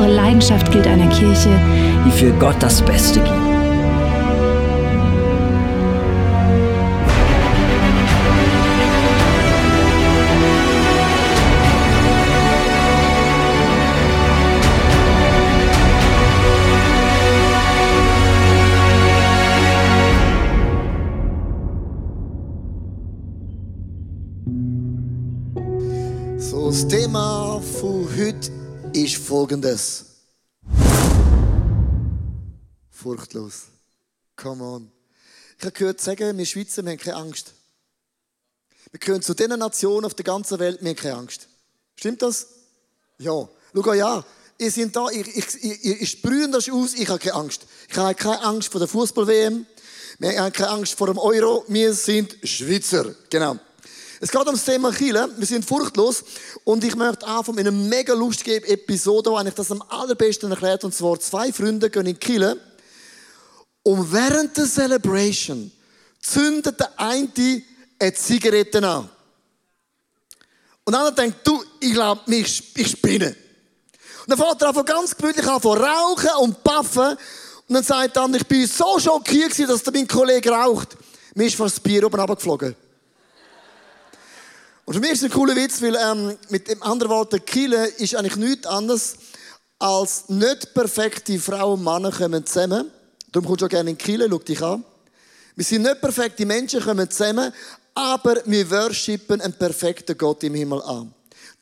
Unsere Leidenschaft gilt einer Kirche, die für Gott das Beste gibt. Das Thema von heute ist folgendes. Furchtlos. Come on. Ich habe gehört sagen, wir Schweizer, wir haben keine Angst. Wir gehören zu den Nationen auf der ganzen Welt, wir haben keine Angst. Stimmt das? Ja. Schau ja. Ihr seid da, ich, ich, ich, ich sprühe das aus, ich habe keine Angst. Ich habe keine Angst vor der Fußball-WM. Wir haben keine Angst vor dem Euro. Wir sind Schweizer. Genau. Es geht um das Thema Chile. Wir sind furchtlos. Und ich möchte anfangen mit einer mega lustigen Episode, wo eigentlich das am allerbesten erklärt. Und zwar zwei Freunde gehen in Chile. Und während der Celebration zündet der eine eine Zigarette an. Und der andere denkt, du, ich glaube, ich, ich spinne. Und dann fährt er einfach ganz gemütlich an von rauchen und puffen. Und dann sagt er ich bin so schockiert dass mein Kollege raucht. Mir ist fast das Bier oben runtergeflogen. Und für mich ist es ein cooler Witz, weil ähm, mit dem anderen Wort, der Kille ist eigentlich nichts anderes als nicht perfekte Frauen und Männer kommen zusammen. Darum kommst du auch gerne in Kille, schau dich an. Wir sind nicht perfekte Menschen, kommen zusammen, aber wir worshipen einen perfekten Gott im Himmel an.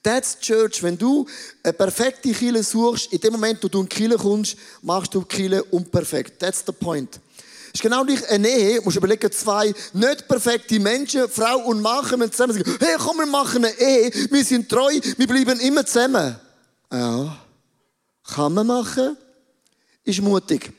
That's Church. Wenn du eine perfekte Kille suchst, in dem Moment, wo du in Kille kommst, machst du Kille unperfekt. That's the point. Ist genau gleich eine Ehe, musst du überlegen, zwei nicht perfekte Menschen, Frau und Mann, kommen zusammen und sagen, hey, komm, wir machen eine Ehe, wir sind treu, wir bleiben immer zusammen. Ja, kann man machen, ist mutig.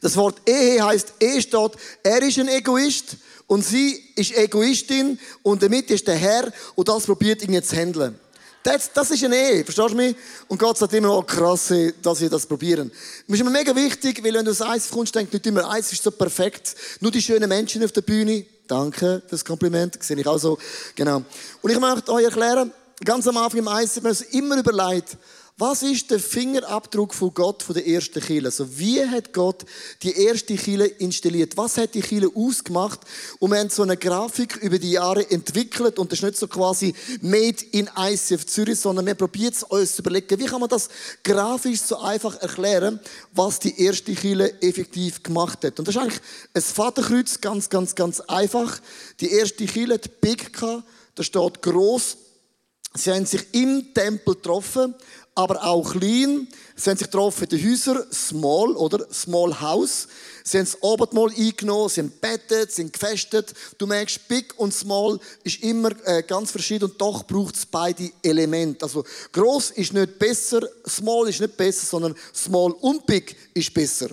Das Wort Ehe heißt, Ehe steht, er ist ein Egoist und sie ist Egoistin und damit ist der Herr und das probiert ihn jetzt zu handeln. Das, das ist eine Ehe, verstehst du mich? Und Gott sagt immer, oh krass, dass wir das probieren. Das ist immer mega wichtig, weil wenn du das Eis kommst, denkt nicht immer, Eis ist so perfekt. Nur die schönen Menschen auf der Bühne. Danke für das Kompliment, sehe ich auch so. Genau. Und ich möchte euch erklären, ganz am Anfang im Eis, mir das immer überlegt, was ist der Fingerabdruck von Gott von der ersten Kille? Also wie hat Gott die erste Kille installiert? Was hat die Kille ausgemacht? Und wir haben so eine Grafik über die Jahre entwickelt und das ist nicht so quasi made in ICF Zürich, sondern wir probieren es uns zu überlegen, wie kann man das grafisch so einfach erklären, was die erste Kille effektiv gemacht hat. Und das ist eigentlich ein Vaterkreuz, ganz, ganz, ganz einfach. Die erste Kille hat Big gehabt, da steht groß. Sie haben sich im Tempel getroffen, aber auch klein. Sie haben sich getroffen in den Häusern, small oder small house. Sie haben das Abendmahl eingenommen, sie haben bettet, sind gefestet. Du merkst, big und small ist immer äh, ganz verschieden und doch braucht es beide Elemente. Also groß ist nicht besser, small ist nicht besser, sondern small und big ist besser.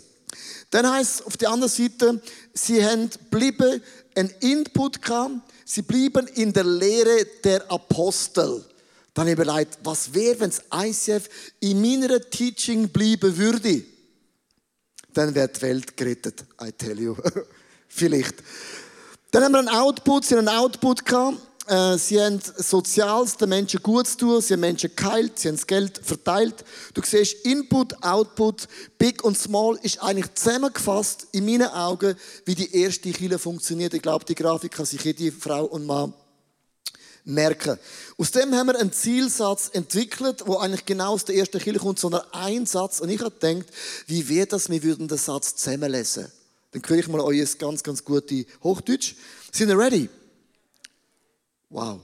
Dann heißt es auf der anderen Seite, sie haben blieben ein Input gehabt, sie blieben in der Lehre der Apostel. Dann habe ich überlegt, was wäre, wenn das ICF in meiner Teaching bleiben würde? Dann wäre die Welt gerettet, I tell you. Vielleicht. Dann haben wir einen Output, sie haben einen Output gehabt. Äh, sie haben Soziales den Menschen gut zu tun, sie haben Menschen geheilt, sie haben das Geld verteilt. Du siehst, Input, Output, Big und Small ist eigentlich zusammengefasst in meinen Augen, wie die erste Kille funktioniert. Ich glaube, die Grafik kann sich jede Frau und Mann merken. Aus dem haben wir einen Zielsatz entwickelt, wo eigentlich genau aus der ersten Kirche kommt, sondern ein Satz. Und ich habe gedacht, wie wäre das, wir würden den Satz zusammenlesen. Dann kriege ich mal euer ganz, ganz gute Hochdeutsch. Sind ihr ready? Wow.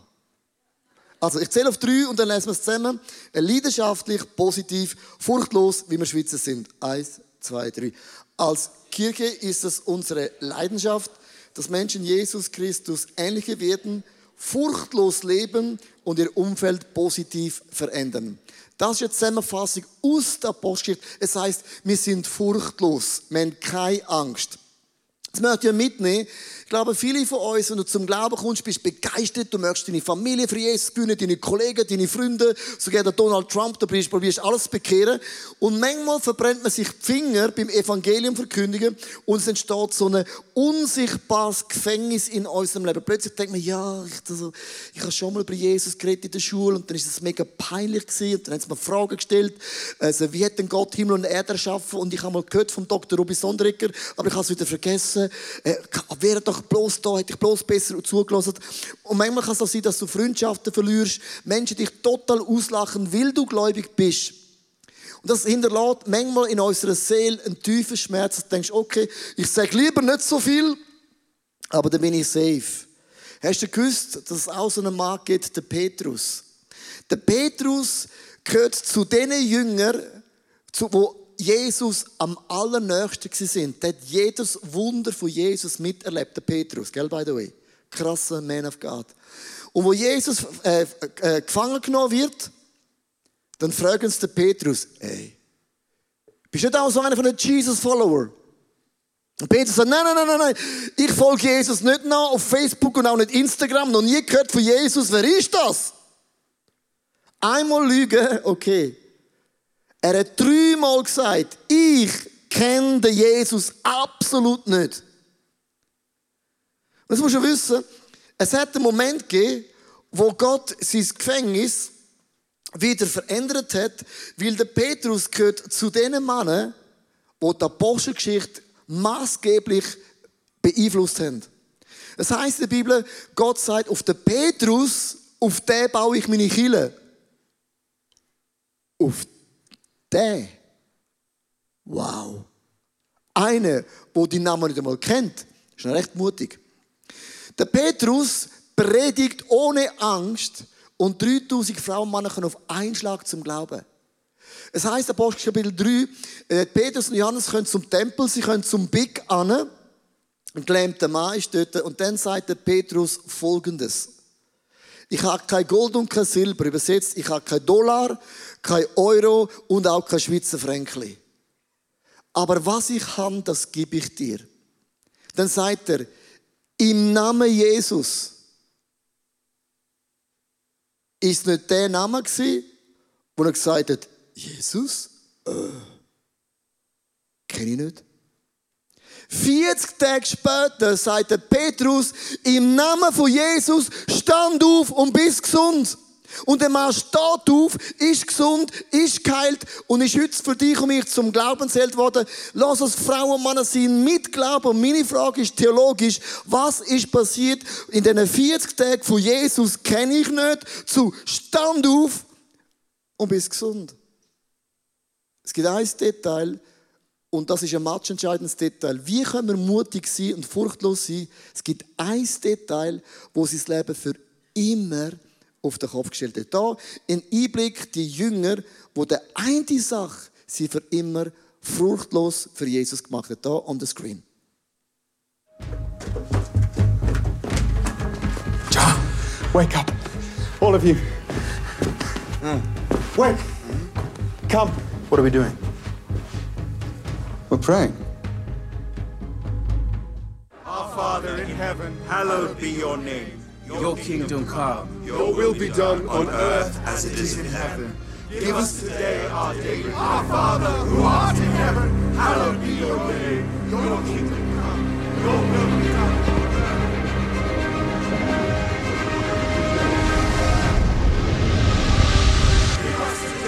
Also, ich zähle auf drei und dann lesen wir es zusammen. Leidenschaftlich, positiv, furchtlos, wie wir Schweizer sind. Eins, zwei, drei. Als Kirche ist es unsere Leidenschaft, dass Menschen Jesus Christus ähnlicher werden, furchtlos leben und ihr Umfeld positiv verändern. Das ist eine Zusammenfassung aus der Apostelgeschichte. Es heißt, wir sind furchtlos, wir haben keine Angst. Das möchte ich mitnehmen. Ich glaube, viele von uns, wenn du zum Glauben kommst, bist begeistert, du möchtest deine Familie für Jesus gewinnen, deine Kollegen, deine Freunde, sogar der Donald Trump, du probierst, alles zu bekehren. Und manchmal verbrennt man sich die Finger beim Evangelium verkündigen und es entsteht so ein unsichtbares Gefängnis in unserem Leben. Plötzlich denkt man, ja, ich, also, ich habe schon mal über Jesus geredet in der Schule und dann ist es mega peinlich gewesen und dann haben sie mir Fragen gestellt, also, wie hat denn Gott Himmel und Erde erschaffen und ich habe mal gehört vom Dr. Ruby Sondrecker, aber ich habe es wieder vergessen. Äh, wäre doch bloß da, hätte ich bloß besser zugelassen. Und manchmal kann es auch sein, dass du Freundschaften verlierst, Menschen dich total auslachen, weil du gläubig bist. Und das hinterlässt manchmal in unserer Seele einen tiefen Schmerz. Du denkst, okay, ich sage lieber nicht so viel, aber dann bin ich safe. Hast du gewusst, dass es auch so einen Mann gibt, der Petrus? Der Petrus gehört zu den Jüngern, wo Jesus am allernächsten sind. Der hat jedes Wunder von Jesus miterlebt, der Petrus, gell, by the way. Krasser Man of God. Und wo Jesus äh, äh, gefangen genommen wird, dann fragen sie den Petrus, ey, bist du nicht auch so einer von den Jesus-Follower? Und Petrus sagt, nein, nein, nein, nein, nein, ich folge Jesus nicht nach auf Facebook und auch nicht Instagram, noch nie gehört von Jesus, wer ist das? Einmal lügen, okay. Er hat dreimal gesagt, ich kenne den Jesus absolut nicht. Und das musst du wissen, es hat einen Moment gegeben, wo Gott sein Gefängnis wieder verändert hat, weil der Petrus gehört zu den Männern, die die Apostelgeschichte maßgeblich beeinflusst haben. Das heißt in der Bibel, Gott sagt, auf den Petrus, auf den baue ich meine Kille. Auf der. Wow. Eine, wo die Namen nicht einmal kennt, ist noch recht mutig. Der Petrus predigt ohne Angst und 3000 Frauen und Männer können auf einen Schlag zum Glauben. Es heißt Apostel Kapitel 3, äh, Petrus und Johannes können zum Tempel, sie können zum Big an. Ein gelähmter Mann ist dort. Und dann sagt der Petrus folgendes. Ich habe kein Gold und kein Silber. Übersetzt, ich habe kein Dollar, kein Euro und auch kein Schweizer Fränkli. Aber was ich habe, das gebe ich dir. Dann sagt er, im Namen Jesus ist nicht der Name gewesen, wo er gesagt hat, Jesus? Äh, kenne ich nicht. 40 Tage später sagt Petrus, im Namen von Jesus, stand auf und bist gesund. Und der Mann steht auf, ist gesund, ist geheilt und ist heute für dich und mich zum Glaubensheld worden. Lass uns Frauen und Männer sein mit Glauben. Und meine Frage ist theologisch, was ist passiert in diesen 40 Tagen von Jesus, kenne ich nicht, zu Stand auf und bist gesund. Es gibt ein Detail, und das ist ein matchentscheidendes Detail. Wie können wir mutig sein und furchtlos sein? Es gibt ein Detail, wo sein Leben für immer auf den Kopf gestellt hat. Da ein Einblick die Jünger, wo der eine Sache sie für immer furchtlos für Jesus gemacht hat. Da on the screen. John, wake up. All of you. Wake. Come. What are we doing? We're praying. Our Father in heaven, hallowed be your name. Your kingdom come. Your will be done on earth as it is in heaven. Give us today our daily Our Father who art in heaven, hallowed be your name. Your kingdom come. Your will be done on earth.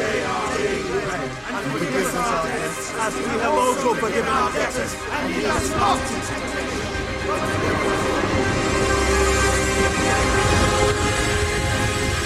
Bread, and forgive us our debts, as we have also forgiven our debtors, and lead us not into temptation. Will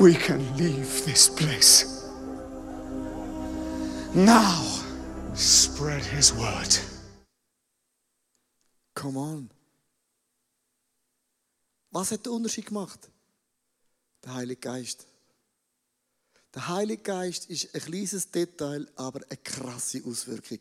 we can leave this place. Now spread his word. Come on. Was hat den Unterschied gemacht? Der Heilige Geist. Der Heilige Geist ist ein kleines Detail, aber eine krasse Auswirkung.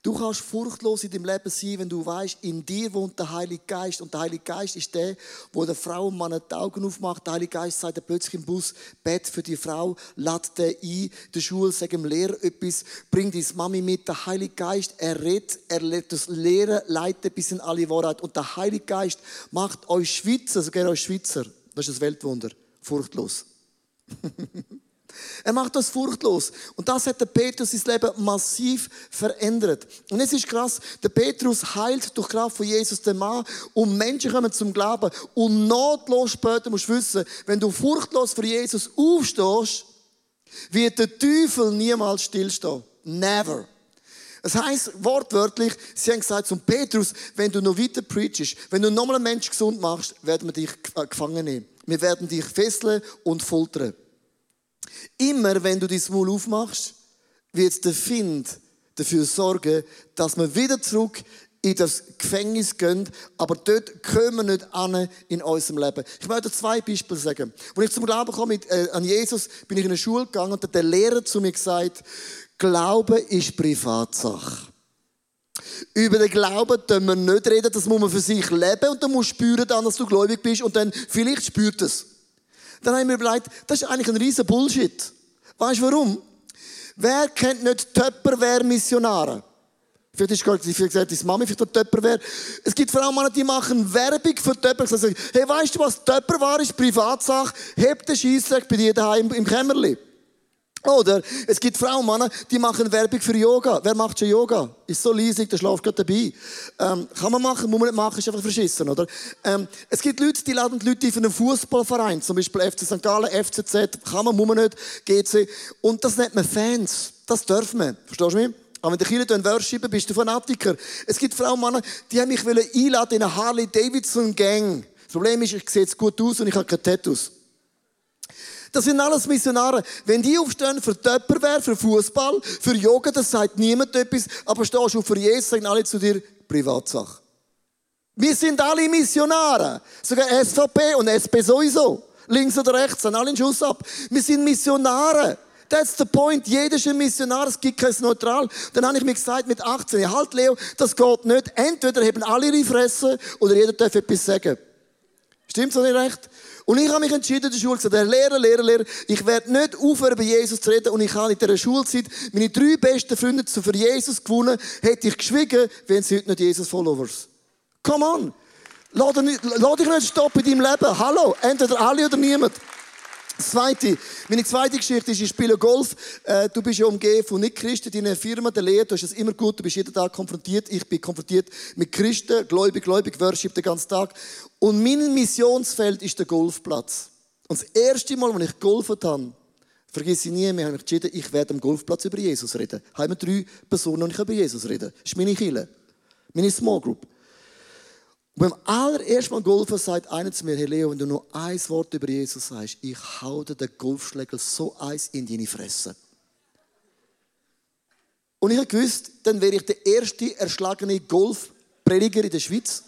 Du kannst furchtlos in deinem Leben sein, wenn du weißt, in dir wohnt der Heilige Geist. Und der Heilige Geist ist der, wo der Frau und Mann die Augen aufmacht. Der Heilige Geist sagt plötzlich im Bus, Bett für die Frau, lad den ein, in der Schule, sag dem Lehrer etwas, bring deine Mami mit. Der Heilige Geist, er redet, er lädt das Lehren, leitet bis in alle Wahrheit. Und der Heilige Geist macht euch Schweizer, sogar euch Schweizer, das ist das Weltwunder, furchtlos. Er macht das furchtlos. Und das hat der Petrus sein Leben massiv verändert. Und es ist krass, der Petrus heilt durch Kraft von Jesus den Mann und Menschen kommen zum Glauben. Und notlos später musst du wissen, wenn du furchtlos für Jesus aufstehst, wird der Teufel niemals stillstehen. Never. Das heißt wortwörtlich, sie haben gesagt zum Petrus, wenn du noch weiter preachst, wenn du nochmal einen Menschen gesund machst, werden wir dich gefangen nehmen. Wir werden dich fesseln und foltern. Immer wenn du dein Maul aufmachst, wird der Find dafür sorgen, dass wir wieder zurück in das Gefängnis gehen, aber dort kommen wir nicht an in unserem Leben. Ich möchte zwei Beispiele sagen. Als ich zum Glauben kam mit, äh, an Jesus, bin ich in eine Schule gegangen und hat der Lehrer zu mir gesagt, Glaube ist Privatsache. Über den Glauben können wir nicht reden, das muss man für sich leben und dann musst du spüren, dass du gläubig bist und dann vielleicht spürt es. Dann habe ich mir überlegt, das ist eigentlich ein riesen Bullshit. Weißt du warum? Wer kennt nicht Töpperwehr-Missionare? Vielleicht ist gerade gesagt, deine Mami vielleicht Töpperwehr. Es gibt vor allem Männer, die machen Werbung für Töpper. Sie sagen, hey, weißt du was, Töpperware ist Privatsache, hebt den Scheissdreck bei dir daheim im Kämmerli. Oder es gibt Frauen, Männer, die machen Werbung für Yoga. Wer macht schon Yoga? Ist so leisig, der schlaft gerade dabei. Ähm, kann man machen, muss man nicht machen, ist einfach verschissen, oder? Ähm, es gibt Leute, die laden Leute für einen Fußballverein, zum Beispiel FC St. Gallen, FCZ, kann man, muss man nicht, GC. Und das nennt man Fans. Das dürfen wir. Verstehst du mich? Aber wenn die Kinder worshipen, bist du Fanatiker. Es gibt Frauen, Männer, die haben mich einladen in eine Harley Davidson Gang. Das Problem ist, ich sehe jetzt gut aus und ich habe keine Tattoos. Das sind alles Missionare. Wenn die aufstehen für Töpperwehr, für Fußball, für Yoga, das sagt niemand etwas, aber stehst du für Jesus, sagen alle zu dir, Privatsache. Wir sind alle Missionare. Sogar SVP und SP sowieso. Links oder rechts, sind alle einen Schuss ab. Wir sind Missionare. That's the point. Jeder ist ein Missionar, es gibt kein Neutral. Dann habe ich mir gesagt, mit 18, halt Leo, das geht nicht. Entweder haben alle ihre Fresse oder jeder darf etwas sagen. Stimmt so nicht recht? Und ich habe mich entschieden, in der Schule gesagt, der Lehrer, Lehrer, Lehrer, ich werde nicht aufhören, über Jesus zu reden. Und ich habe in dieser Schulzeit meine drei besten Freunde für Jesus gewonnen. Hätte ich geschwiegen, wären sie heute nicht Jesus-Followers. Come on! Lass dich nicht stoppen in deinem Leben. Hallo! Entweder alle oder niemand. Das zweite, meine zweite Geschichte ist, ich spiele Golf. Äh, du bist ja umgeben von Nicht-Christen, deine Firma, der Lehrer, du hast es immer gut, du bist jeden Tag konfrontiert. Ich bin konfrontiert mit Christen, gläubig, gläubig, Worship den ganzen Tag. Und mein Missionsfeld ist der Golfplatz. Und das erste Mal, als ich golfet habe, vergesse ich nie mehr, habe ich entschieden, ich werde am Golfplatz über Jesus reden. Ich habe drei Personen und ich über Jesus reden. Das ist meine Kille. Meine Small Group. Und beim allerersten Mal Golfen sagt einer zu mir, hey Leo, wenn du nur ein Wort über Jesus sagst, ich hau dir den Golfschläger so eins in deine Fresse. Und ich gewusst, dann wäre ich der erste erschlagene Golfprediger in der Schweiz.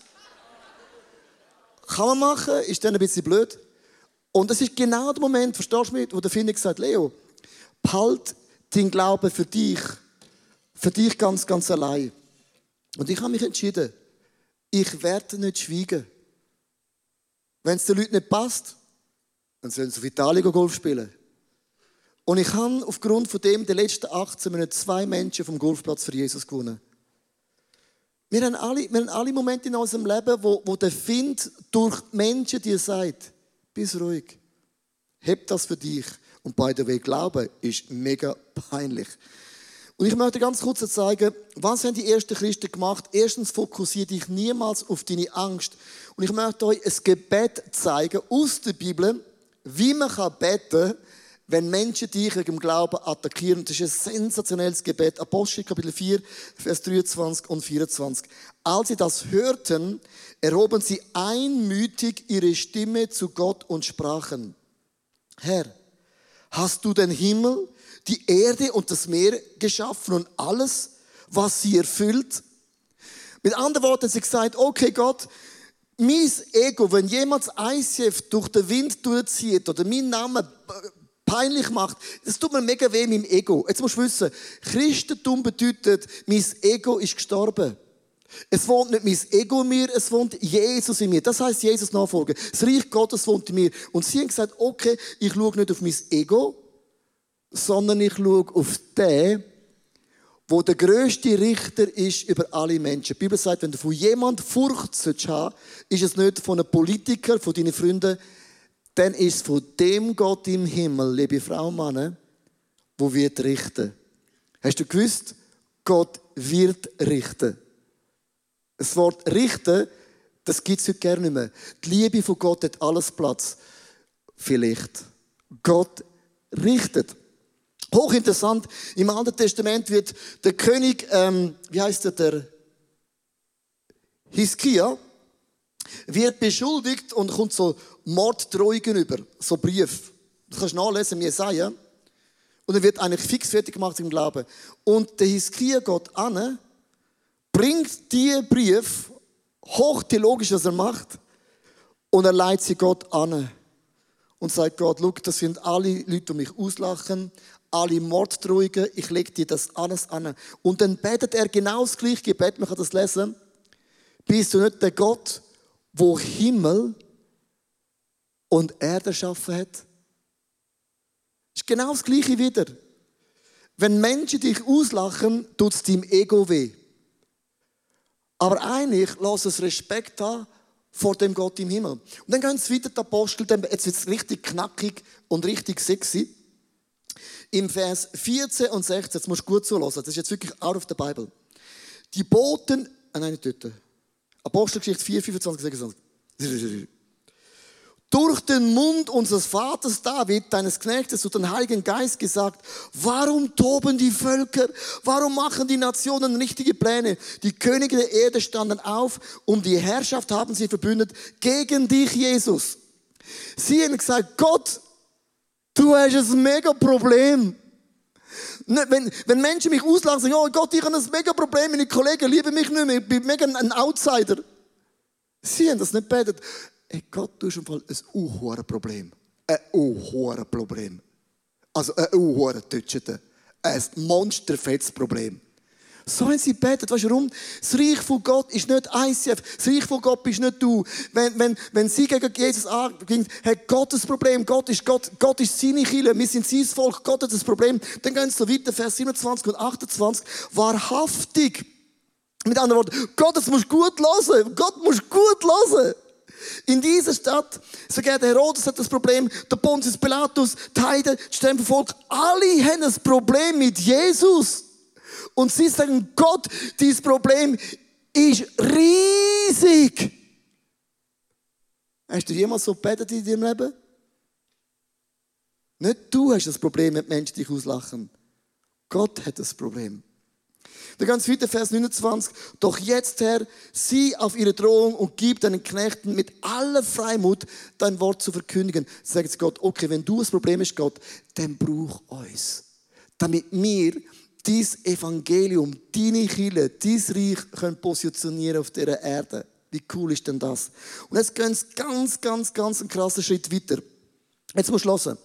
Kann man machen, ist dann ein bisschen blöd. Und das ist genau der Moment, verstehst du mich, wo der Finder gesagt Leo, behalt deinen Glauben für dich, für dich ganz, ganz allein. Und ich habe mich entschieden, ich werde nicht schweigen. Wenn es den Leuten nicht passt, dann sollen sie auf Italien Golf spielen. Und ich habe aufgrund von dem die letzten 18 Monate zwei Menschen vom Golfplatz für Jesus gewonnen. Wir haben alle, wir haben alle Momente in unserem Leben, wo, wo der Find durch Menschen dir sagt, bist ruhig, heb das für dich. Und by the way, Glauben ist mega peinlich. Und ich möchte ganz kurz zeigen, was haben die ersten Christen gemacht? Erstens, fokussiere dich niemals auf deine Angst. Und ich möchte euch ein Gebet zeigen aus der Bibel, wie man kann beten wenn Menschen dich wegen dem Glauben attackieren. Das ist ein sensationelles Gebet. Apostel Kapitel 4, Vers 23 und 24. Als sie das hörten, erhoben sie einmütig ihre Stimme zu Gott und sprachen, Herr, hast du den Himmel, die Erde und das Meer geschaffen und alles, was sie erfüllt? Mit anderen Worten, sie gesagt, okay Gott, mein Ego, wenn jemand ICF durch den Wind durchzieht oder mein Name peinlich macht, das tut mir mega weh meinem Ego. Jetzt musst du wissen, Christentum bedeutet, mein Ego ist gestorben. Es wohnt nicht mein Ego in mir, es wohnt Jesus in mir. Das heißt Jesus nachfolgen. Das Reich Gottes wohnt in mir. Und sie haben gesagt, okay, ich schaue nicht auf mein Ego, sondern ich schaue auf den, wo der größte Richter ist über alle Menschen. Die Bibel sagt, wenn du von jemand Furcht haben ist es nicht von einem Politiker, von deinen Freunden, dann ist es von dem Gott im Himmel, liebe Frau und Mann, wo wird richten. Hast du gewusst, Gott wird richten. Das Wort richten, das gibt es heute gerne nicht mehr. Die Liebe von Gott hat alles Platz. Vielleicht. Gott richtet. Hochinteressant, im Alten Testament wird der König, ähm, wie heißt er, der Hiskia, wird beschuldigt und kommt so Morddrohungen über, so Brief. Das kannst du nachlesen im Jesaja. Und er wird eigentlich fix fertig gemacht im Glauben. Und der Hiskia geht an, bringt die Brief, hochtheologisch, was er macht, und er leitet sie Gott an. Und sagt Gott, schau, das sind alle Leute, die mich auslachen, alle Morddrohungen, ich lege dir das alles an. Und dann betet er genau das gleiche Gebet, man kann das lesen. Bist du nicht der Gott, wo Himmel und Erde erschaffen hat? Das ist genau das Gleiche wieder. Wenn Menschen dich auslachen, tut es deinem Ego weh. Aber eigentlich lass es Respekt haben vor dem Gott im Himmel. Und dann gehen sie weiter, die Apostel, jetzt wird es richtig knackig und richtig sexy. Im Vers 14 und 16, jetzt musst du gut zulassen, das ist jetzt wirklich out of the Bible. Die Boten, ah nein, nicht dort. Apostelgeschichte 4, 25, 26. Durch den Mund unseres Vaters David, deines Knechtes und den Heiligen Geist gesagt, warum toben die Völker? Warum machen die Nationen richtige Pläne? Die Könige der Erde standen auf, um die Herrschaft haben sie verbündet gegen dich, Jesus. Sie haben gesagt, Gott, du hast ein mega Problem. Wenn, wenn Menschen mich auslachen, sagen, oh Gott, ich habe ein mega Problem, meine Kollegen lieben mich nicht mehr, ich bin mega ein Outsider. Sie haben das nicht betet. Ey Gott, du hast im Fall ein unhohes Problem. Ein unhohes Problem. Also ein unhohes Deutschete. Ein monsterfettes Problem. So haben sie betet. Weißt du warum? Das Reich von Gott ist nicht ICF. Das Reich von Gott bist nicht du. Wenn, wenn, wenn sie gegen Jesus angehen, hat Gott das Problem. Gott ist Gott. Gott ist seine Kirche. Wir sind sein Volk. Gott hat das Problem. Dann gehen sie so weiter, Vers 27 und 28. Wahrhaftig. Mit anderen Worten, Gott, das musst gut hören. Gott musst gut hören. In dieser Stadt, sogar der Herodes hat das Problem, der Pontius Pilatus, die Heiden, das Volk, alle haben ein Problem mit Jesus. Und sie sagen, Gott, dieses Problem ist riesig. Hast du jemals so gebetet in deinem Leben? Nicht du hast das Problem, wenn Menschen dich auslachen. Gott hat das Problem. Der ganz weiter Vers 29. Doch jetzt, Herr, sieh auf ihre Drohung und gib deinen Knechten mit aller Freimut dein Wort zu verkündigen. Sagt Gott, okay, wenn du das Problem hast, Gott, dann brauch uns. Damit wir dies Evangelium, deine Kirche, dein Reich können positionieren auf dieser Erde. Wie cool ist denn das? Und jetzt gehen wir ganz, ganz, ganz einen krassen Schritt weiter. Jetzt musst du hören.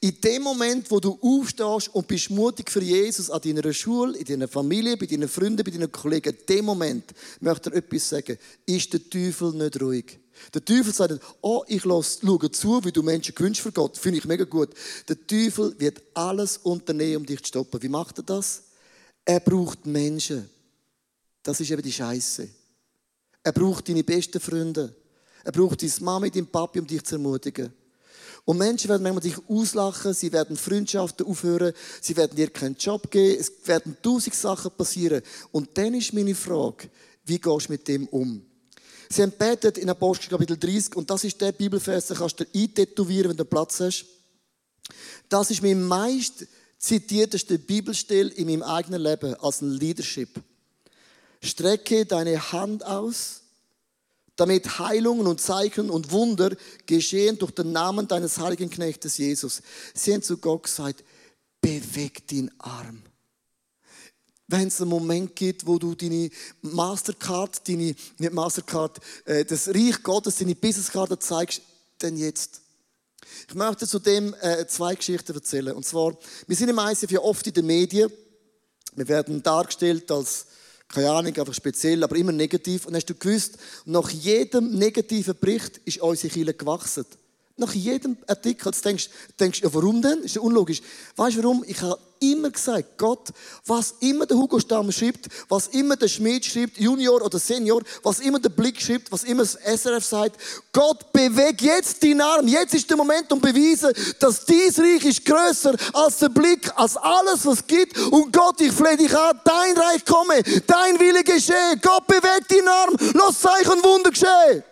In dem Moment, wo du aufstehst und bist mutig für Jesus an deiner Schule, in deiner Familie, bei deinen Freunden, bei deinen Kollegen, in dem Moment möchte er etwas sagen, ist der Teufel nicht ruhig. Der Teufel sagt, oh, ich schaue zu, wie du Menschen gewünscht für Gott. Finde ich mega gut. Der Teufel wird alles unternehmen, um dich zu stoppen. Wie macht er das? Er braucht Menschen. Das ist eben die Scheiße. Er braucht deine besten Freunde. Er braucht deine Mama, deinen Papi, um dich zu ermutigen. Und Menschen werden manchmal dich auslachen, sie werden Freundschaften aufhören, sie werden dir keinen Job geben, es werden tausend Sachen passieren. Und dann ist meine Frage, wie gehst du mit dem um? Sie haben betet in Apostel Kapitel 30 und das ist der Bibelvers, den kannst du eintätowieren, wenn du Platz hast. Das ist mein meist zitierteste Bibelstelle in meinem eigenen Leben als ein Leadership. Strecke deine Hand aus, damit Heilungen und Zeichen und Wunder geschehen durch den Namen deines heiligen Knechtes Jesus. Sie haben zu Gott gesagt, beweg den Arm. Wenn es einen Moment gibt, wo du deine Mastercard, deine, nicht Mastercard, äh, das Reich Gottes, deine Businesskarte zeigst, dann jetzt. Ich möchte zudem äh, zwei Geschichten erzählen. Und zwar, wir sind im ICF ja oft in den Medien. Wir werden dargestellt als, keine Ahnung, einfach speziell, aber immer negativ. Und hast du gewusst, nach jedem negativen Bericht ist unsere Kirche gewachsen. Nach jedem Artikel jetzt denkst denkst ja, warum denn? Ist ja unlogisch. Weißt du warum? Ich habe immer gesagt, Gott, was immer der Hugo Stamm schreibt, was immer der Schmied schreibt, Junior oder Senior, was immer der Blick schreibt, was immer das SRF sagt, Gott, beweg jetzt deinen Arm. Jetzt ist der Moment, um beweisen, dass dies Reich ist größer als der Blick, als alles, was es gibt. Und Gott, ich flehe dich an, dein Reich komme, dein Wille geschehe. Gott, beweg deinen Arm, lass Zeichen und Wunder geschehen.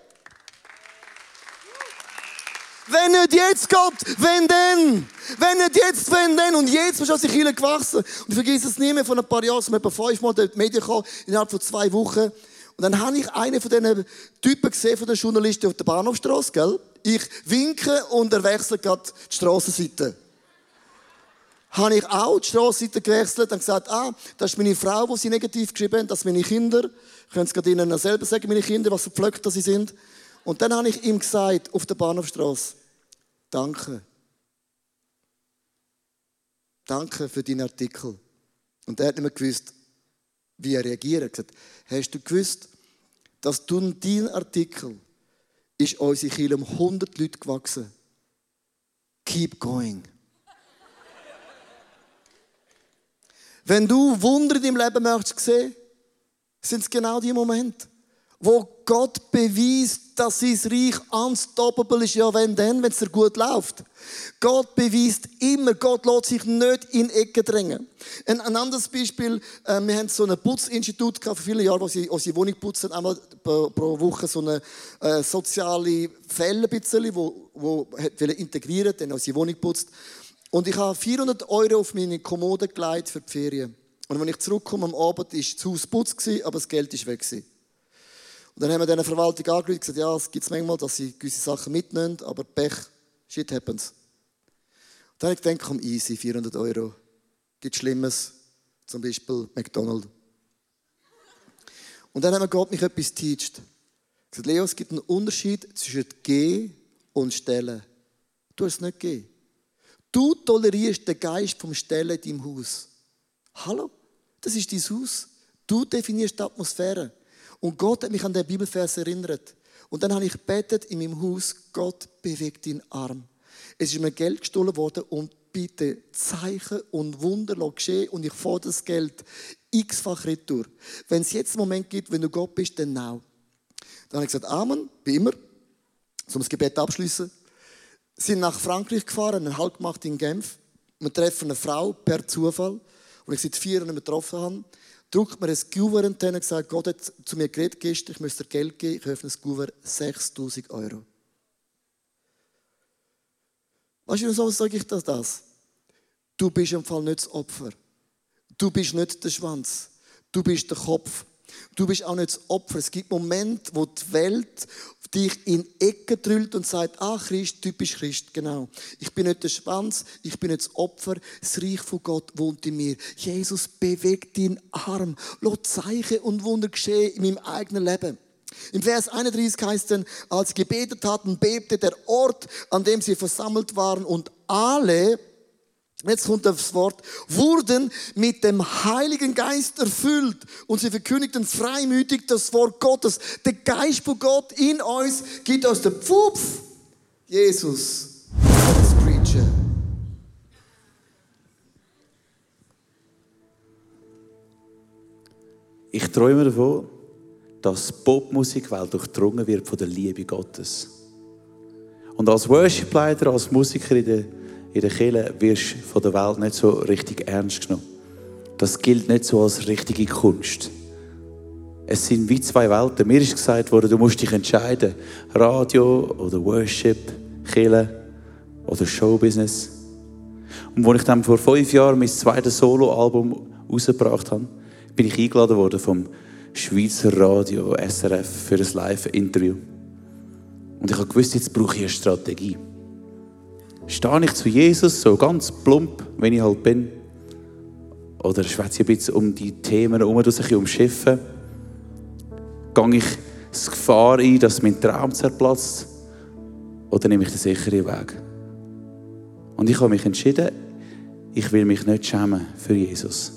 Wenn nicht jetzt, Gott, wenn denn? Wenn nicht jetzt, wenn denn? Und jetzt bist du aus der Kirche gewachsen. Und ich vergesse es nie mehr, vor ein paar Jahren sind wir etwa fünfmal in die Medien gekommen, innerhalb von zwei Wochen. Und dann habe ich einen von diesen Typen gesehen, von den Journalisten auf der Bahnhofstrasse, gell? Ich winke und er wechselt gerade die Strassenseite. Habe ich auch die Strassenseite gewechselt und gesagt, ah, das ist meine Frau, die sie negativ geschrieben haben, das sind meine Kinder. Könnte es gerade ihnen selber sagen, meine Kinder, was für Pflöcke sie sind. Und dann habe ich ihm gesagt, auf der Bahnhofstrasse, danke. Danke für deinen Artikel. Und er hat nicht mehr gewusst, wie er reagiert. Er hat gesagt, hast du gewusst, dass durch deinen Artikel ist unsere Kirche um 100 Leute gewachsen. Keep going. Wenn du Wunder in deinem Leben möchtest sehen, sind es genau die Momente wo Gott beweist, dass sein Reich unstoppable ist, ja, wenn denn, wenn es gut läuft. Gott beweist immer, Gott lässt sich nicht in Ecken drängen. Ein, ein anderes Beispiel, äh, wir haben so ein Putzinstitut gehabt, vor vielen Jahren, wo sie unsere Wohnung putzen, einmal pro, pro Woche so eine äh, soziale Fälle, bisschen, wo, wo integrieren, dann unsere Wohnung putzt. Und ich habe 400 Euro auf meine Kommode gelegt für die Ferien. Und wenn ich zurückkomme am Abend, war das Haus putzt, aber das Geld war weg. Und dann haben wir der Verwaltung angerufen und gesagt, ja, es gibt manchmal, dass sie gewisse Sachen mitnehmen, aber Pech, shit happens. Und dann habe ich gedacht, komm, easy, 400 Euro. Gibt Schlimmes, zum Beispiel McDonald's. Und dann haben wir Gott mich etwas teacht. gesagt, Leo, es gibt einen Unterschied zwischen Gehen und Stellen. Du hast es nicht gegeben. Du tolerierst den Geist vom Stellen in deinem Haus. Hallo? Das ist dein Haus. Du definierst die Atmosphäre. Und Gott hat mich an den Bibelvers erinnert. Und dann habe ich betet in meinem Haus, Gott bewegt den Arm. Es ist mir Geld gestohlen worden und bitte Zeichen und Wunder geschehen und ich fordere das Geld x-fach retour. Wenn es jetzt einen Moment gibt, wenn du Gott bist, dann now. Dann habe ich gesagt, Amen, wie immer, um das Gebet abschließen. Sind nach Frankreich gefahren, einen Halt gemacht in Genf. Wir treffen eine Frau per Zufall, und ich seit vier Jahren nicht mehr getroffen habe druckt mir ein Gouverneur und dann gesagt, Gott hat zu mir geredet gestern, ich müsste dir Geld geben, ich öffne das Gouverneur 6000 Euro. Weißt du, wieso sage ich das, das? Du bist im Fall nicht das Opfer. Du bist nicht der Schwanz. Du bist der Kopf. Du bist auch nicht das Opfer. Es gibt Momente, wo die Welt dich in Ecken drüllt und sagt, ah, Christ, typisch Christ, genau. Ich bin nicht der Schwanz, ich bin nicht das Opfer, das Reich von Gott wohnt in mir. Jesus bewegt deinen Arm, lass Zeichen und Wunder geschehen in meinem eigenen Leben. Im Vers 31 heißt es, als sie gebetet hatten, bebte der Ort, an dem sie versammelt waren und alle, Jetzt kommt das Wort, wurden mit dem Heiligen Geist erfüllt und sie verkündigten freimütig das Wort Gottes. Der Geist von Gott in uns gibt aus dem Pfupf Jesus als Preacher. Ich träume davon, dass die Popmusikwelt durchdrungen wird von der Liebe Gottes. Und als Worship-Leiter, als Musiker in der, in der Kirche wirst du von der Welt nicht so richtig ernst genommen. Das gilt nicht so als richtige Kunst. Es sind wie zwei Welten. Mir ist gesagt worden, du musst dich entscheiden. Radio oder Worship, Kirche oder Showbusiness. Und als ich dann vor fünf Jahren mein zweites Soloalbum rausgebracht habe, bin ich eingeladen worden vom Schweizer Radio SRF für ein Live-Interview. Und ich habe gewusst, jetzt brauche ich eine Strategie. Stehe ich zu Jesus so ganz plump, wenn ich halt bin? Oder schwätze ich ein bisschen um die Themen herum, dass ich umschiffen? Gehe ich das Gefahr ein, dass mein Traum zerplatzt? Oder nehme ich den sicheren Weg? Und ich habe mich entschieden, ich will mich nicht schämen für Jesus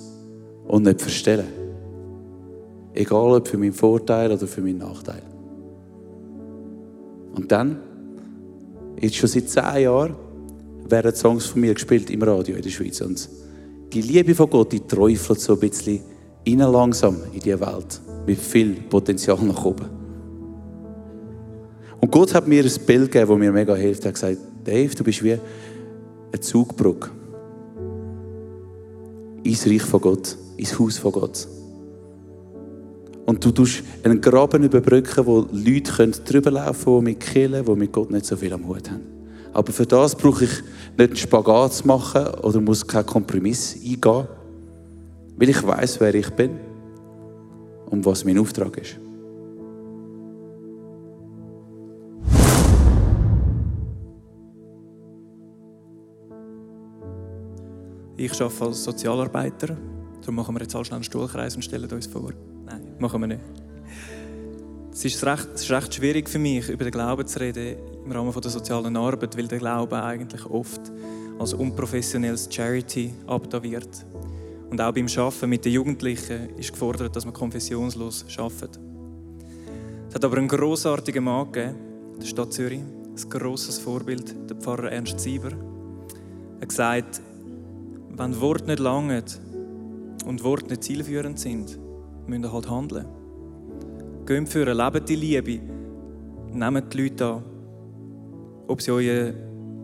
und nicht verstellen. Egal ob für meinen Vorteil oder für meinen Nachteil. Und dann, jetzt schon seit zehn Jahren, werden Songs von mir gespielt im Radio in der Schweiz. Und die Liebe von Gott, die träufelt so ein bisschen innen langsam in diese Welt. Mit viel Potenzial nach oben. Und Gott hat mir ein Bild gegeben, das mir mega hilft. Er hat gesagt, Dave, du bist wie eine Zugbrücke. Ins Reich von Gott, ins Haus von Gott. Und du tust einen Graben überbrücken, wo Leute drüber laufen können, die mit Killen, die mit Gott nicht so viel am Hut haben. Aber für das brauche ich nicht Spagat zu machen oder muss keinen Kompromiss eingehen, weil ich weiß, wer ich bin und was mein Auftrag ist. Ich arbeite als Sozialarbeiter. Darum machen wir jetzt all schnell einen Stuhlkreis und stellen uns vor. Nein, machen wir nicht. Es ist, recht, es ist recht schwierig für mich, über den Glauben zu reden im Rahmen der sozialen Arbeit, weil der Glaube eigentlich oft als unprofessionelles Charity abdaviert. Und auch beim Arbeiten mit den Jugendlichen ist gefordert, dass man konfessionslos arbeitet. Es hat aber einen grossartigen Mann gegeben, der Stadt Zürich, ein grosses Vorbild, der Pfarrer Ernst Sieber. Er hat gesagt, wenn Worte nicht langen und Worte nicht zielführend sind, müsst ihr halt handeln. Geht führen, lebt die Liebe, nehmt die Leute an. Ob sie euch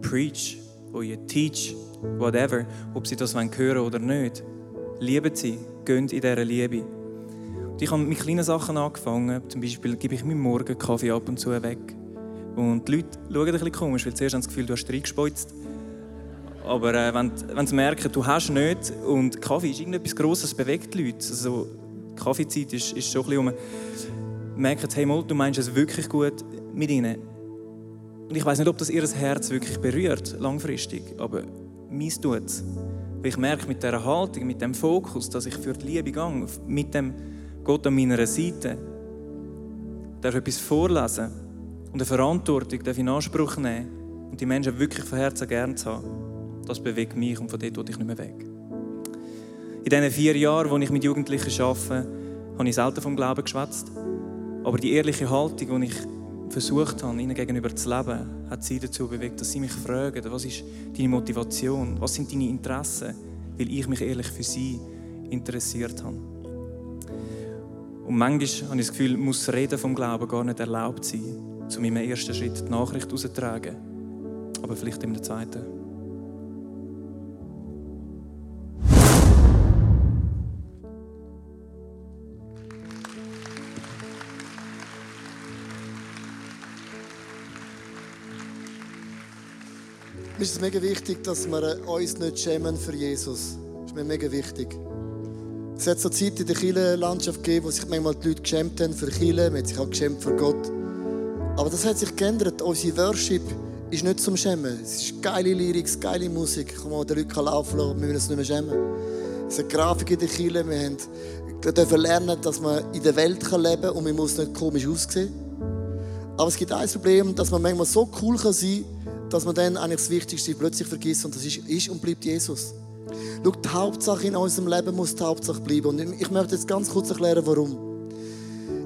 preach, euch teach, whatever, ob sie das hören wollen oder nicht. Lieben sie, gehen in dieser Liebe. Und ich habe mit kleinen Sachen angefangen. Zum Beispiel gebe ich meinen Morgen Kaffee ab und zu weg. Und die Leute schauen ein bisschen komisch, weil zuerst haben das Gefühl, du hast reingespeuzt. Aber äh, wenn, wenn sie merken, du hast nicht und Kaffee ist irgendetwas Grosses, bewegt die Leute. Also, Kaffeezeit ist, ist so ein bisschen, um merken, hey, mal, du meinst es wirklich gut mit ihnen. Und ich weiß nicht, ob das ihr Herz wirklich berührt, langfristig, aber meins tut es. Weil ich merke mit dieser Haltung, mit dem Fokus, dass ich für die Liebe gehe, mit dem Gott an meiner Seite, darf ich etwas vorlesen und eine Verantwortung darf in Anspruch nehmen und die Menschen wirklich von Herzen gern zu haben. Das bewegt mich und von dort will ich nicht mehr weg. In diesen vier Jahren, wo ich mit Jugendlichen arbeite, habe ich selten vom Glauben geschwätzt. Aber die ehrliche Haltung, die ich versucht habe, ihnen gegenüber zu leben, hat sie dazu bewegt, dass sie mich fragen, was ist deine Motivation, was sind deine Interessen, weil ich mich ehrlich für sie interessiert habe. Und manchmal habe ich das Gefühl, muss Reden vom Glauben gar nicht erlaubt sein, um in meinem ersten Schritt die Nachricht rauszutragen. Aber vielleicht im zweiten. Mir ist es mega wichtig, dass wir uns nicht schämen für Jesus. Das ist mir mega wichtig. Es hat so Zeit in der Kirchenlandschaft gegeben, wo sich manchmal die Leute geschämt haben für Kirche, man hat sich auch geschämt für Gott. Aber das hat sich geändert. Unsere Worship ist nicht zum Schämen. Es ist geile Lyrics, geile Musik. Kann man den Leuten laufen lassen, wir müssen uns nicht mehr schämen. Es hat Grafik in der Kirche, wir haben wir dürfen lernen, dass man in der Welt leben kann und man muss nicht komisch aussehen. Aber es gibt ein Problem, dass man manchmal so cool sein kann, dass man dann eigentlich das Wichtigste plötzlich vergisst und das ist, ist und bleibt Jesus. Schau, die Hauptsache in unserem Leben muss die Hauptsache bleiben. Und ich möchte jetzt ganz kurz erklären, warum.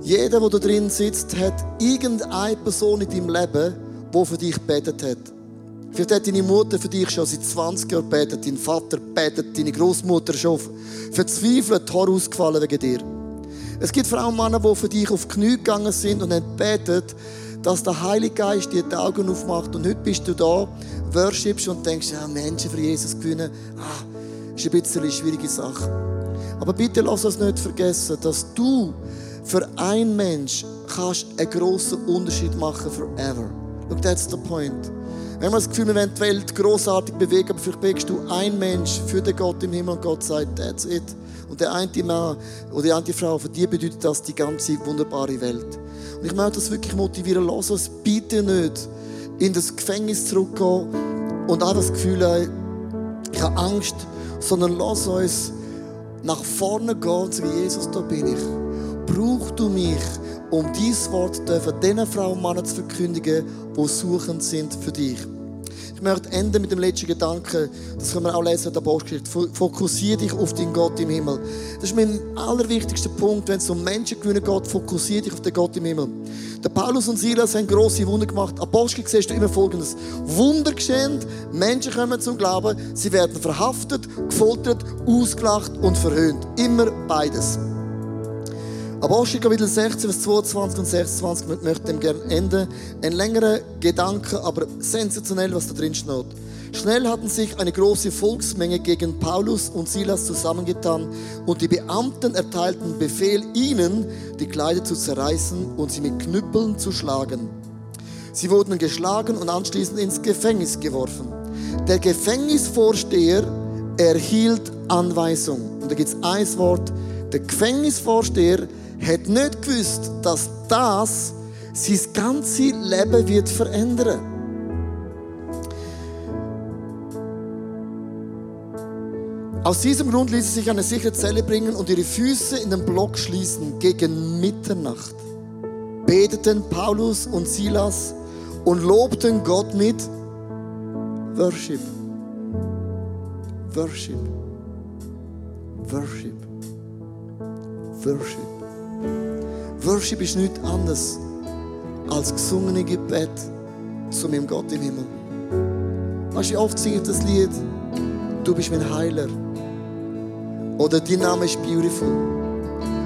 Jeder, der da drin sitzt, hat irgendeine Person in deinem Leben, die für dich betet hat. Vielleicht hat deine Mutter für dich schon seit 20 Jahren betet, dein Vater betet, deine Großmutter schon verzweifelt, Haar ausgefallen wegen dir. Es gibt Frauen und Männer, die für dich auf die Knie gegangen sind und haben betet, dass der Heilige Geist dir die Augen aufmacht und heute bist du da, worshipst und denkst, ja, Menschen für Jesus gewinnen, ah, ist ein bisschen eine schwierige Sache. Aber bitte lass uns nicht vergessen, dass du für einen Mensch kannst einen grossen Unterschied machen forever. Look, that's the point. Wenn wir das Gefühl, wir wollen die Welt großartig bewegen, aber vielleicht bewegst du ein Mensch für den Gott im Himmel und Gott sagt, that's it. Und der eine Mann oder die eine Frau, für die bedeutet das die ganze wunderbare Welt. Und ich möchte das wirklich motivieren, lass uns bitte nicht in das Gefängnis zurückgehen und auch das Gefühl haben, ich habe Angst, sondern lass uns nach vorne gehen und sagen, Jesus, da bin ich. Brauch du mich, um dieses Wort dürfen, diesen Frauen und Männern zu verkündigen, die suchend sind für dich. Ich möchte enden mit dem letzten Gedanken. Das können wir auch lesen in der Apostelgeschichte. Fokussiere dich auf den Gott im Himmel. Das ist mein allerwichtigster Punkt, wenn es um Menschen gewinnen geht. Fokussiere dich auf den Gott im Himmel. Der Paulus und Silas haben grosse Wunder gemacht. Apostel siehst du immer Folgendes. Wunder geschehen, Menschen kommen zum Glauben, sie werden verhaftet, gefoltert, ausgelacht und verhöhnt. Immer beides. Apostel Kapitel 16, Vers 22 und 26 ich möchte dem gerne enden. Ein längerer Gedanke, aber sensationell, was da drin steht. Schnell hatten sich eine große Volksmenge gegen Paulus und Silas zusammengetan und die Beamten erteilten Befehl, ihnen die Kleider zu zerreißen und sie mit Knüppeln zu schlagen. Sie wurden geschlagen und anschließend ins Gefängnis geworfen. Der Gefängnisvorsteher erhielt Anweisung. Und da gibt es ein Wort. Der Gefängnisvorsteher hat nicht gewusst, dass das sein ganzes Leben wird verändern. Aus diesem Grund ließ sie sich eine sichere Zelle bringen und ihre Füße in den Block schließen gegen Mitternacht. Beteten Paulus und Silas und lobten Gott mit Worship. Worship. Worship. Worship. Worship ist nichts anderes als gesungene Gebet zu meinem Gott im Himmel. Weißt du, oft singt das Lied, du bist mein Heiler. Oder dein Name ist beautiful.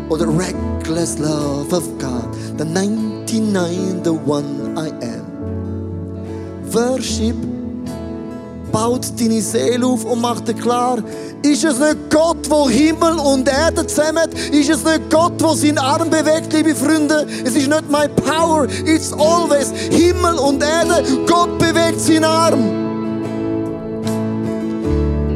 Oder reckless love of God, the 99, the one I am. Worship baut deine Seele auf und macht dir klar, ist es nicht Gott, wo Himmel und Erde zusammen Ist es nicht Gott, wo seinen Arm bewegt, liebe Freunde? Es ist nicht my power, it's always Himmel und Erde. Gott bewegt seinen Arm.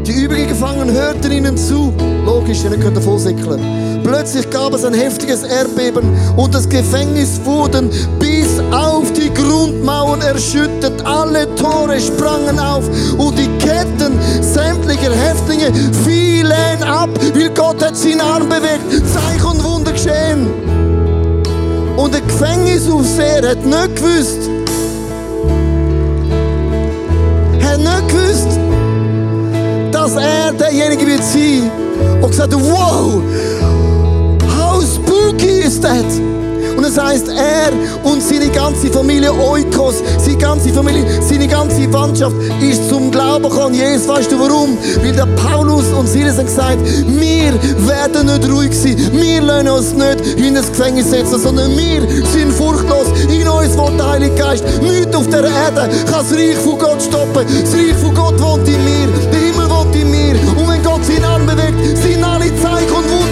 Die übrigen Gefangenen hörten ihnen zu. Logisch, ihr könnt davon säckeln. Plötzlich gab es ein heftiges Erdbeben und das Gefängnis wurden bis auf die Grundmauern erschüttert. Alle Tore sprangen auf und die Ketten sämtlicher Häftlinge fielen ab, weil Gott hat seinen Arm bewegt. Zeichen und Wunder geschehen. Und der Gefängnisaufseher hat nicht gewusst, hat nicht gewusst, dass er derjenige wird sein und gesagt wow, how spooky is that? Und es heißt, er und seine ganze Familie Oikos, seine ganze Familie, seine ganze Mannschaft ist zum Glauben gekommen. Jesus, weißt du warum? Weil der Paulus und Silas haben gesagt, wir werden nicht ruhig sein. Wir lassen uns nicht in das Gefängnis setzen, sondern wir sind furchtlos. In uns wohnt der Heilige Geist. Nichts auf der Erde kann das Reich von Gott stoppen. Das Reich von Gott wohnt in mir. Der Himmel wohnt in mir. Und wenn Gott seinen Arm bewegt, sind alle Zeichen und Wunder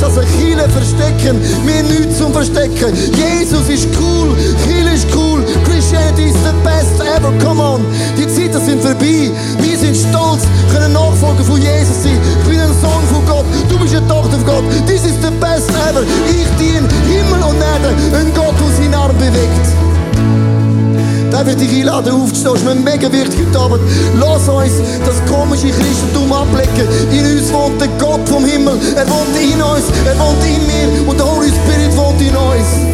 wir uns als eine Kirche verstecken. Wir nichts zum Verstecken. Jesus ist cool, Kirche ist cool, Christianity is the best ever. Come on, die Zeiten sind vorbei. Wir sind stolz, können Nachfolger von Jesus sein. Ich bin ein Sohn von Gott, du bist eine Tochter von Gott. This is the best ever. Ich diene Himmel und Erde, ein Gott, der seinen Arm bewegt. Ich dich einladen, aufzustehen? Das ist mir mega wichtig heute Abend. Lass uns das komische Christentum ablegen. In uns wohnt der Gott vom Himmel. Er wohnt in uns, er wohnt in mir und der Holy Spirit wohnt in uns.